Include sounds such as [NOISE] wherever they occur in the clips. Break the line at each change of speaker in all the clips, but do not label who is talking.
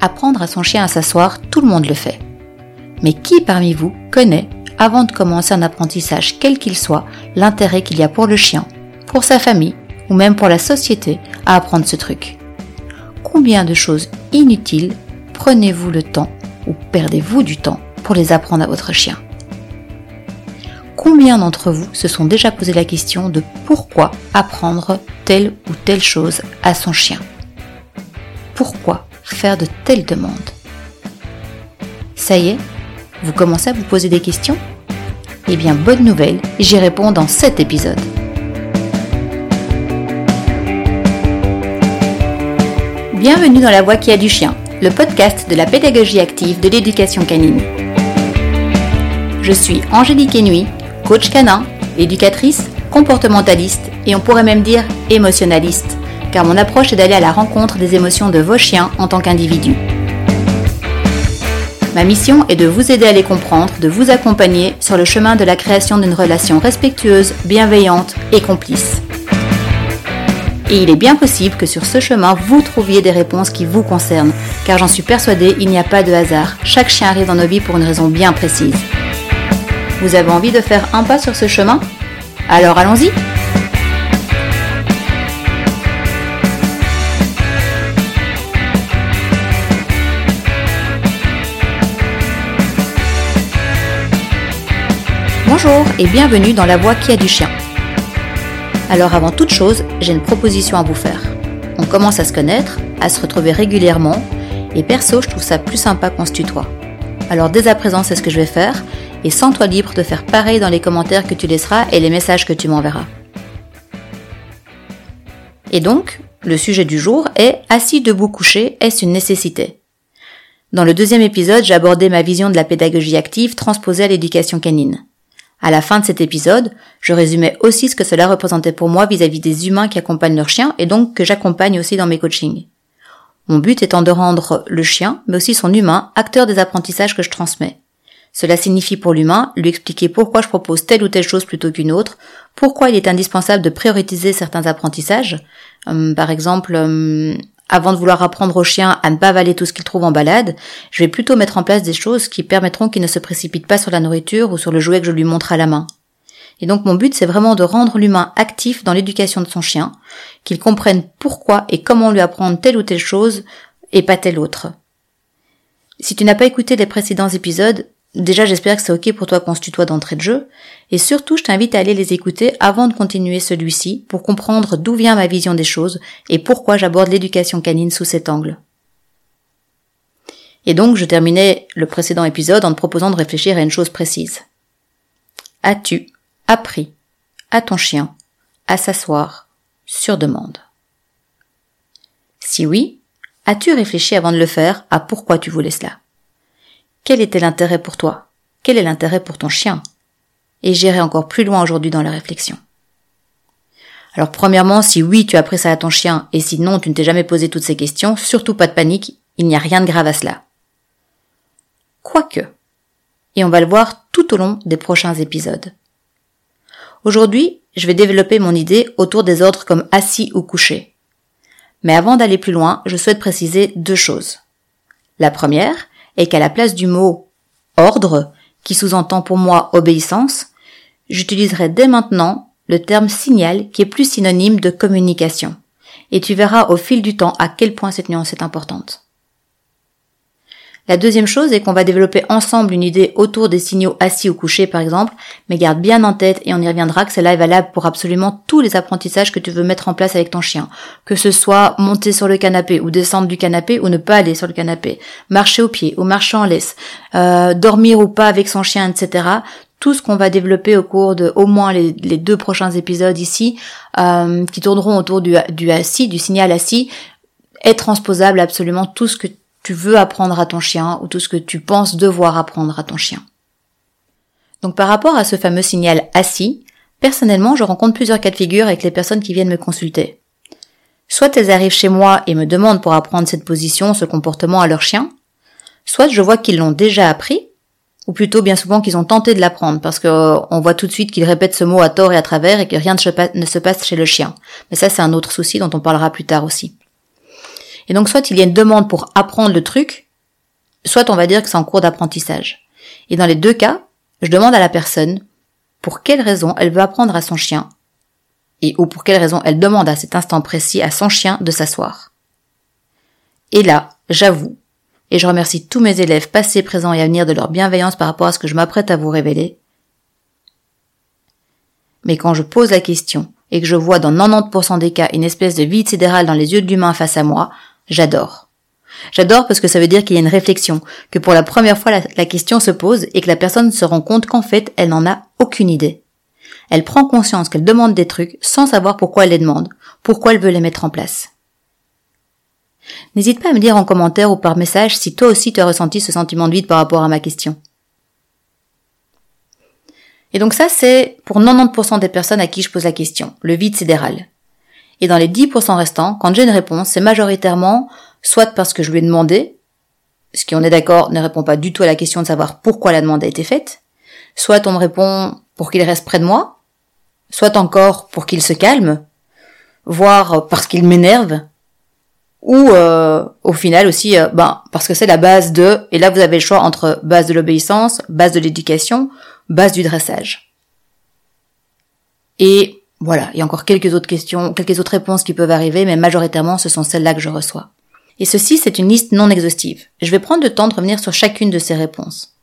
Apprendre à son chien à s'asseoir, tout le monde le fait. Mais qui parmi vous connaît, avant de commencer un apprentissage quel qu'il soit, l'intérêt qu'il y a pour le chien, pour sa famille ou même pour la société à apprendre ce truc? Combien de choses inutiles prenez-vous le temps ou perdez-vous du temps pour les apprendre à votre chien? Combien d'entre vous se sont déjà posé la question de pourquoi apprendre telle ou telle chose à son chien? Pourquoi? Faire de telles demandes Ça y est, vous commencez à vous poser des questions? Eh bien, bonne nouvelle, j'y réponds dans cet épisode. Bienvenue dans La Voix qui a du chien, le podcast de la pédagogie active de l'éducation canine. Je suis Angélique Enui, coach canin, éducatrice, comportementaliste et on pourrait même dire émotionnaliste car mon approche est d'aller à la rencontre des émotions de vos chiens en tant qu'individus. Ma mission est de vous aider à les comprendre, de vous accompagner sur le chemin de la création d'une relation respectueuse, bienveillante et complice. Et il est bien possible que sur ce chemin, vous trouviez des réponses qui vous concernent, car j'en suis persuadée, il n'y a pas de hasard. Chaque chien arrive dans nos vies pour une raison bien précise. Vous avez envie de faire un pas sur ce chemin? Alors allons-y Bonjour et bienvenue dans La Voix qui a du chien. Alors avant toute chose, j'ai une proposition à vous faire. On commence à se connaître, à se retrouver régulièrement, et perso, je trouve ça plus sympa qu'on se tutoie. Alors dès à présent, c'est ce que je vais faire, et sens-toi libre de faire pareil dans les commentaires que tu laisseras et les messages que tu m'enverras. Et donc, le sujet du jour est assis, debout, couché, est-ce une nécessité? Dans le deuxième épisode, abordé ma vision de la pédagogie active transposée à l'éducation canine. À la fin de cet épisode, je résumais aussi ce que cela représentait pour moi vis-à-vis des humains qui accompagnent leurs chiens et donc que j'accompagne aussi dans mes coachings. Mon but étant de rendre le chien, mais aussi son humain, acteur des apprentissages que je transmets. Cela signifie pour l'humain lui expliquer pourquoi je propose telle ou telle chose plutôt qu'une autre, pourquoi il est indispensable de prioriser certains apprentissages. Hum, par exemple, hum, avant de vouloir apprendre au chien à ne pas avaler tout ce qu'il trouve en balade, je vais plutôt mettre en place des choses qui permettront qu'il ne se précipite pas sur la nourriture ou sur le jouet que je lui montre à la main. Et donc mon but c'est vraiment de rendre l'humain actif dans l'éducation de son chien, qu'il comprenne pourquoi et comment lui apprendre telle ou telle chose et pas telle autre. Si tu n'as pas écouté les précédents épisodes, Déjà, j'espère que c'est ok pour toi qu'on se tutoie d'entrée de jeu. Et surtout, je t'invite à aller les écouter avant de continuer celui-ci pour comprendre d'où vient ma vision des choses et pourquoi j'aborde l'éducation canine sous cet angle. Et donc, je terminais le précédent épisode en te proposant de réfléchir à une chose précise. As-tu appris à ton chien à s'asseoir sur demande? Si oui, as-tu réfléchi avant de le faire à pourquoi tu voulais cela? Quel était l'intérêt pour toi? Quel est l'intérêt pour ton chien? Et j'irai encore plus loin aujourd'hui dans la réflexion. Alors premièrement, si oui, tu as pris ça à ton chien, et si non, tu ne t'es jamais posé toutes ces questions, surtout pas de panique, il n'y a rien de grave à cela. Quoique. Et on va le voir tout au long des prochains épisodes. Aujourd'hui, je vais développer mon idée autour des ordres comme assis ou couché. Mais avant d'aller plus loin, je souhaite préciser deux choses. La première, et qu'à la place du mot ordre, qui sous-entend pour moi obéissance, j'utiliserai dès maintenant le terme signal qui est plus synonyme de communication. Et tu verras au fil du temps à quel point cette nuance est importante. La deuxième chose est qu'on va développer ensemble une idée autour des signaux assis ou couchés par exemple, mais garde bien en tête et on y reviendra que cela est valable pour absolument tous les apprentissages que tu veux mettre en place avec ton chien. Que ce soit monter sur le canapé ou descendre du canapé ou ne pas aller sur le canapé, marcher au pied ou marcher en laisse, euh, dormir ou pas avec son chien, etc tout ce qu'on va développer au cours de au moins les, deux prochains épisodes ici, euh, qui tourneront autour du, du assis, du signal assis, est transposable absolument tout ce que tu veux apprendre à ton chien ou tout ce que tu penses devoir apprendre à ton chien. Donc par rapport à ce fameux signal assis, personnellement je rencontre plusieurs cas de figure avec les personnes qui viennent me consulter. Soit elles arrivent chez moi et me demandent pour apprendre cette position, ce comportement à leur chien, soit je vois qu'ils l'ont déjà appris, ou plutôt bien souvent qu'ils ont tenté de l'apprendre parce qu'on euh, voit tout de suite qu'ils répètent ce mot à tort et à travers et que rien ne se passe chez le chien. Mais ça c'est un autre souci dont on parlera plus tard aussi. Et donc soit il y a une demande pour apprendre le truc, soit on va dire que c'est en cours d'apprentissage. Et dans les deux cas, je demande à la personne pour quelle raison elle veut apprendre à son chien et ou pour quelle raison elle demande à cet instant précis à son chien de s'asseoir. Et là, j'avoue, et je remercie tous mes élèves passés, présents et à venir de leur bienveillance par rapport à ce que je m'apprête à vous révéler. Mais quand je pose la question et que je vois dans 90% des cas une espèce de vide sidéral dans les yeux de l'humain face à moi, j'adore. J'adore parce que ça veut dire qu'il y a une réflexion, que pour la première fois la, question se pose et que la personne se rend compte qu'en fait elle n'en a aucune idée. Elle prend conscience qu'elle demande des trucs sans savoir pourquoi elle les demande, pourquoi elle veut les mettre en place. N'hésite pas à me dire en commentaire ou par message si toi aussi tu as ressenti ce sentiment de vide par rapport à ma question. Et donc ça, c'est pour 90% des personnes à qui je pose la question, le vide sidéral. Et dans les 10% restants, quand j'ai une réponse, c'est majoritairement soit parce que je lui ai demandé, ce qui on est d'accord ne répond pas du tout à la question de savoir pourquoi la demande a été faite, soit on me répond pour qu'il reste près de moi, soit encore pour qu'il se calme, voire parce qu'il m'énerve, ou euh, au final aussi, euh, ben parce que c'est la base de, et là vous avez le choix entre base de l'obéissance, base de l'éducation, base du dressage. Et voilà, il y a encore quelques autres questions, quelques autres réponses qui peuvent arriver, mais majoritairement ce sont celles-là que je reçois. Et ceci, c'est une liste non exhaustive. Je vais prendre le temps de revenir sur chacune de ces réponses.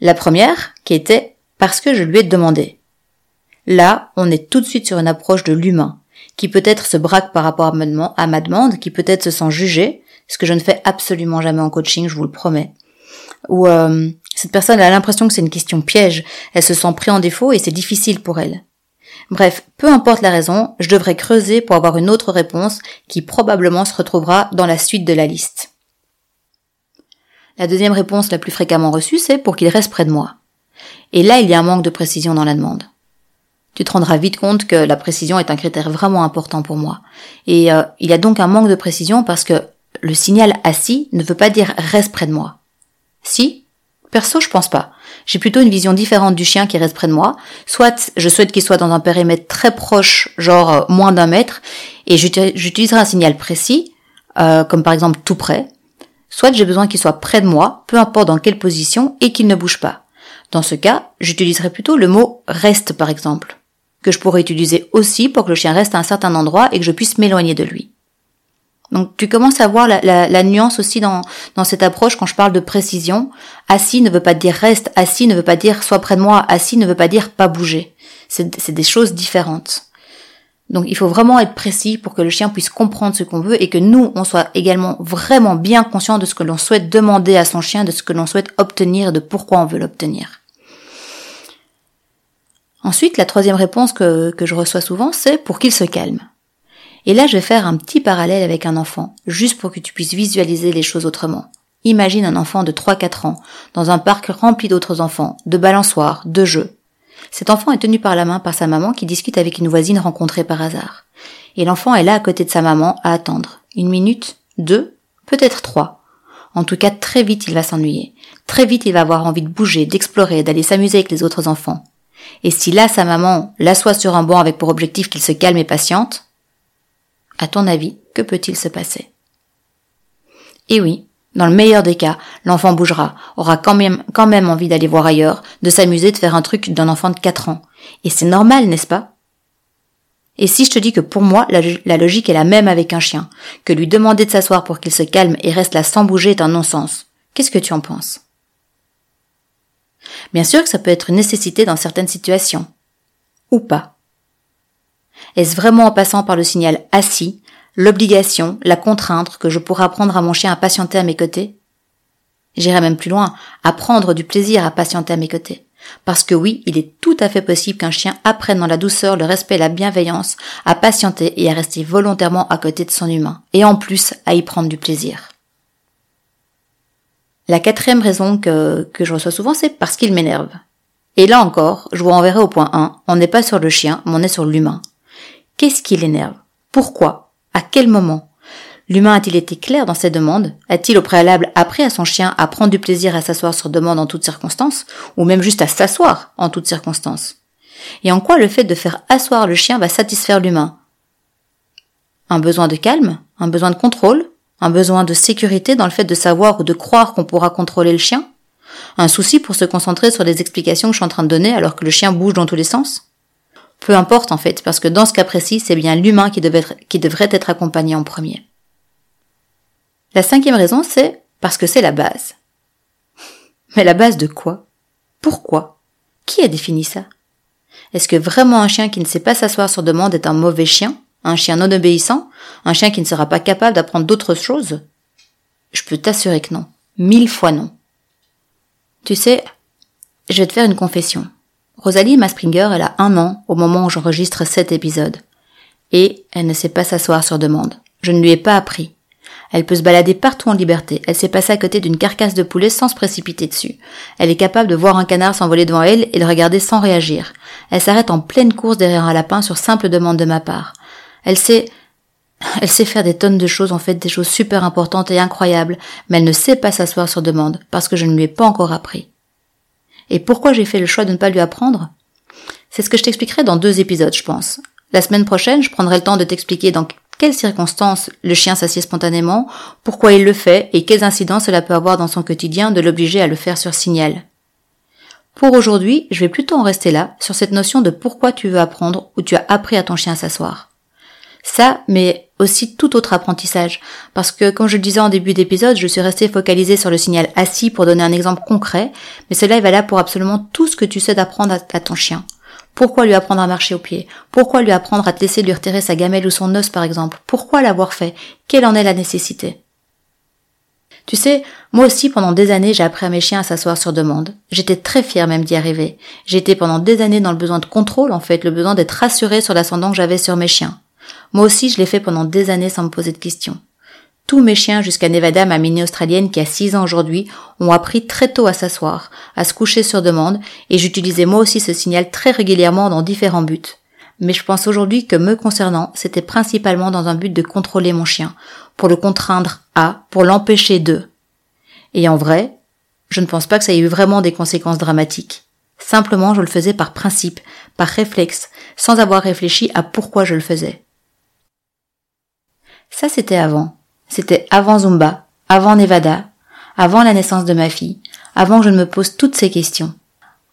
La première, qui était parce que je lui ai demandé. Là, on est tout de suite sur une approche de l'humain, qui peut-être se braque par rapport à ma demande, qui peut-être se sent jugé, ce que je ne fais absolument jamais en coaching, je vous le promets. Ou euh, cette personne a l'impression que c'est une question piège, elle se sent pris en défaut et c'est difficile pour elle. Bref, peu importe la raison, je devrais creuser pour avoir une autre réponse qui probablement se retrouvera dans la suite de la liste. La deuxième réponse la plus fréquemment reçue, c'est pour qu'il reste près de moi. Et là, il y a un manque de précision dans la demande tu te rendras vite compte que la précision est un critère vraiment important pour moi. Et euh, il y a donc un manque de précision parce que le signal assis ne veut pas dire reste près de moi. Si Perso, je pense pas. J'ai plutôt une vision différente du chien qui reste près de moi. Soit je souhaite qu'il soit dans un périmètre très proche, genre euh, moins d'un mètre, et j'utiliserai un signal précis, euh, comme par exemple tout près. Soit j'ai besoin qu'il soit près de moi, peu importe dans quelle position, et qu'il ne bouge pas. Dans ce cas, j'utiliserai plutôt le mot reste par exemple que je pourrais utiliser aussi pour que le chien reste à un certain endroit et que je puisse m'éloigner de lui. Donc tu commences à voir la, nuance aussi dans, dans cette approche quand je parle de précision. Assis ne veut pas dire reste, assis ne veut pas dire sois près de moi, assis ne veut pas dire pas bouger. C'est des choses différentes. Donc il faut vraiment être précis pour que le chien puisse comprendre ce qu'on veut et que nous, on soit également vraiment bien conscient de ce que l'on souhaite demander à son chien, de ce que l'on souhaite obtenir, de pourquoi on veut l'obtenir. Ensuite, la troisième réponse que, que je reçois souvent, c'est pour qu'il se calme. Et là, je vais faire un petit parallèle avec un enfant, juste pour que tu puisses visualiser les choses autrement. Imagine un enfant de 3-4 ans, dans un parc rempli d'autres enfants, de balançoires, de jeux. Cet enfant est tenu par la main par sa maman qui discute avec une voisine rencontrée par hasard. Et l'enfant est là à côté de sa maman à attendre. Une minute, deux, peut-être trois. En tout cas, très vite il va s'ennuyer. Très vite il va avoir envie de bouger, d'explorer, d'aller s'amuser avec les autres enfants. Et si là sa maman l'assoit sur un banc avec pour objectif qu'il se calme et patiente, à ton avis, que peut-il se passer? Et oui, dans le meilleur des cas, l'enfant bougera, aura quand même, quand même envie d'aller voir ailleurs, de s'amuser, de faire un truc d'un enfant de 4 ans. Et c'est normal, n'est-ce pas? Et si je te dis que pour moi, la, logique est la même avec un chien, que lui demander de s'asseoir pour qu'il se calme et reste là sans bouger est un non-sens, qu'est-ce que tu en penses? Bien sûr que ça peut être une nécessité dans certaines situations. Ou pas. Est-ce vraiment en passant par le signal assis, l'obligation, la contrainte que je pourrai apprendre à mon chien à patienter à mes côtés? J'irai même plus loin, apprendre du plaisir à patienter à mes côtés. Parce que oui, il est tout à fait possible qu'un chien apprenne dans la douceur, le respect et la bienveillance à patienter et à rester volontairement à côté de son humain, et en plus à y prendre du plaisir. La quatrième raison que, que je reçois souvent, c'est parce qu'il m'énerve. Et là encore, je vous renverrai au point 1, on n'est pas sur le chien, mais on est sur l'humain. Qu'est-ce qui l'énerve? Pourquoi? À quel moment? L'humain a-t-il été clair dans ses demandes? A-t-il au préalable appris à son chien à prendre du plaisir à s'asseoir sur demande en toutes circonstances? Ou même juste à s'asseoir en toutes circonstances? Et en quoi le fait de faire asseoir le chien va satisfaire l'humain? Un besoin de calme Un besoin de contrôle Un besoin de sécurité dans le fait de savoir ou de croire qu'on pourra contrôler le chien? Un souci pour se concentrer sur les explications que je suis en train de donner alors que le chien bouge dans tous les sens? Peu importe en fait, parce que dans ce cas précis, c'est bien l'humain qui, devrait être accompagné en premier. La cinquième raison, c'est parce que c'est la base. [LAUGHS] Mais la base de quoi? Pourquoi? Qui a défini ça? Est-ce que vraiment un chien qui ne sait pas s'asseoir sur demande est un mauvais chien? Un chien non obéissant? Un chien qui ne sera pas capable d'apprendre d'autres choses? Je peux t'assurer que non. Mille fois non. Tu sais, je vais te faire une confession. Rosalie Maspringer, elle a un an au moment où j'enregistre cet épisode. Et elle ne sait pas s'asseoir sur demande. Je ne lui ai pas appris. Elle peut se balader partout en liberté. Elle s'est passée à côté d'une carcasse de poulet sans se précipiter dessus. Elle est capable de voir un canard s'envoler devant elle et le regarder sans réagir. Elle s'arrête en pleine course derrière un lapin sur simple demande de ma part. Elle sait, [LAUGHS] elle sait faire des tonnes de choses, en fait, des choses super importantes et incroyables, mais elle ne sait pas s'asseoir sur demande, parce que je ne lui ai pas encore appris. Et pourquoi j'ai fait le choix de ne pas lui apprendre? C'est ce que je t'expliquerai dans deux épisodes, je pense. La semaine prochaine, je prendrai le temps de t'expliquer dans quelles circonstances le chien s'assied spontanément, pourquoi il le fait et quelles incidences cela peut avoir dans son quotidien de l'obliger à le faire sur signal. Pour aujourd'hui, je vais plutôt en rester là, sur cette notion de pourquoi tu veux apprendre ou tu as appris à ton chien à s'asseoir. Ça, mais aussi tout autre apprentissage, parce que comme je le disais en début d'épisode, je suis restée focalisée sur le signal assis pour donner un exemple concret, mais cela est valable pour absolument tout ce que tu sais d'apprendre à ton chien. Pourquoi lui apprendre à marcher au pied? Pourquoi lui apprendre à te laisser lui retirer sa gamelle ou son os par exemple? Pourquoi l'avoir fait? Quelle en est la nécessité? Tu sais, moi aussi pendant des années j'ai appris à mes chiens à s'asseoir sur demande. J'étais très fière même d'y arriver. J'étais pendant des années dans le besoin de contrôle en fait, le besoin d'être rassurée sur l'ascendant que j'avais sur mes chiens. Moi aussi je l'ai fait pendant des années sans me poser de questions. Tous mes chiens jusqu'à Nevada, ma mini australienne qui a 6 ans aujourd'hui, ont appris très tôt à s'asseoir, à se coucher sur demande, et j'utilisais moi aussi ce signal très régulièrement dans différents buts. Mais je pense aujourd'hui que me concernant, c'était principalement dans un but de contrôler mon chien, pour le contraindre à, pour l'empêcher de. Et en vrai, je ne pense pas que ça ait eu vraiment des conséquences dramatiques. Simplement, je le faisais par principe, par réflexe, sans avoir réfléchi à pourquoi je le faisais. Ça, c'était avant. C'était avant Zumba, avant Nevada, avant la naissance de ma fille, avant que je ne me pose toutes ces questions,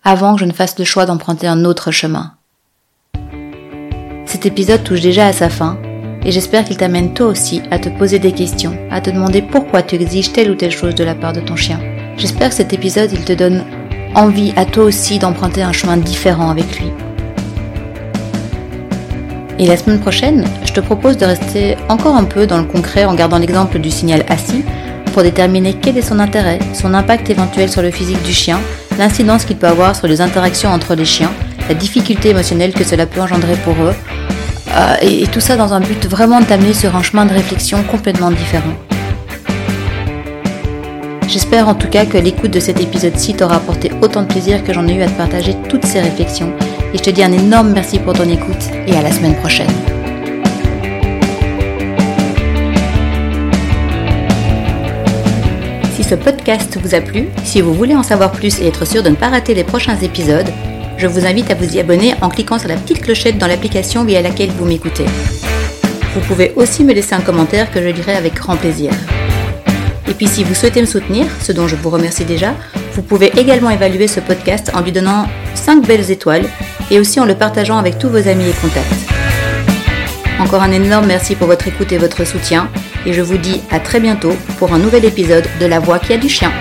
avant que je ne fasse le choix d'emprunter un autre chemin. Cet épisode touche déjà à sa fin, et j'espère qu'il t'amène toi aussi à te poser des questions, à te demander pourquoi tu exiges telle ou telle chose de la part de ton chien. J'espère que cet épisode, il te donne envie à toi aussi d'emprunter un chemin différent avec lui. Et la semaine prochaine, je te propose de rester encore un peu dans le concret en gardant l'exemple du signal assis pour déterminer quel est son intérêt, son impact éventuel sur le physique du chien, l'incidence qu'il peut avoir sur les interactions entre les chiens, la difficulté émotionnelle que cela peut engendrer pour eux, euh, et, tout ça dans un but vraiment de t'amener sur un chemin de réflexion complètement différent. J'espère en tout cas que l'écoute de cet épisode-ci t'aura apporté autant de plaisir que j'en ai eu à te partager toutes ces réflexions et je te dis un énorme merci pour ton écoute et à la semaine prochaine. Si ce podcast vous a plu, si vous voulez en savoir plus et être sûr de ne pas rater les prochains épisodes, je vous invite à vous y abonner en cliquant sur la petite clochette dans l'application via laquelle vous m'écoutez. Vous pouvez aussi me laisser un commentaire que je lirai avec grand plaisir. Et puis si vous souhaitez me soutenir, ce dont je vous remercie déjà, vous pouvez également évaluer ce podcast en lui donnant 5 belles étoiles et aussi en le partageant avec tous vos amis et contacts. Encore un énorme merci pour votre écoute et votre soutien et je vous dis à très bientôt pour un nouvel épisode de La Voix qui a du chien.